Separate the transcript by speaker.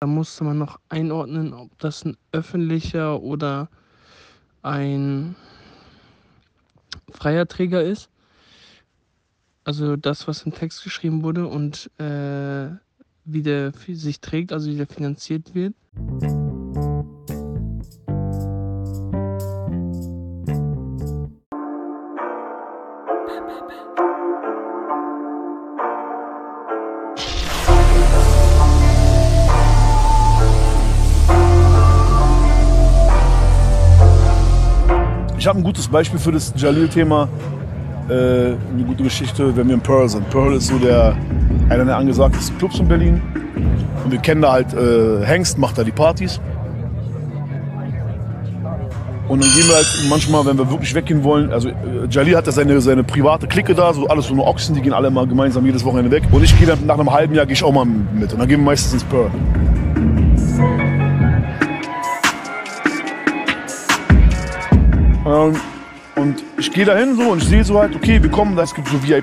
Speaker 1: Da musste man noch einordnen, ob das ein öffentlicher oder ein freier Träger ist. Also das, was im Text geschrieben wurde und äh, wie der sich trägt, also wie der finanziert wird.
Speaker 2: Ich habe ein gutes Beispiel für das Jalil-Thema. Äh, eine gute Geschichte, wenn wir in Pearl sind. Pearl ist so der, einer der angesagtesten Clubs in Berlin. Und wir kennen da halt äh, Hengst, macht da die Partys. Und dann gehen wir halt manchmal, wenn wir wirklich weggehen wollen, also äh, Jalil hat da seine, seine private Clique da, so alles so nur Ochsen, die gehen alle mal gemeinsam jedes Wochenende weg. Und ich gehe dann nach einem halben Jahr gehe ich auch mal mit. Und dann gehen wir meistens ins Pearl. Und ich gehe da hin so und ich sehe so halt, okay, wir kommen, es gibt so VIP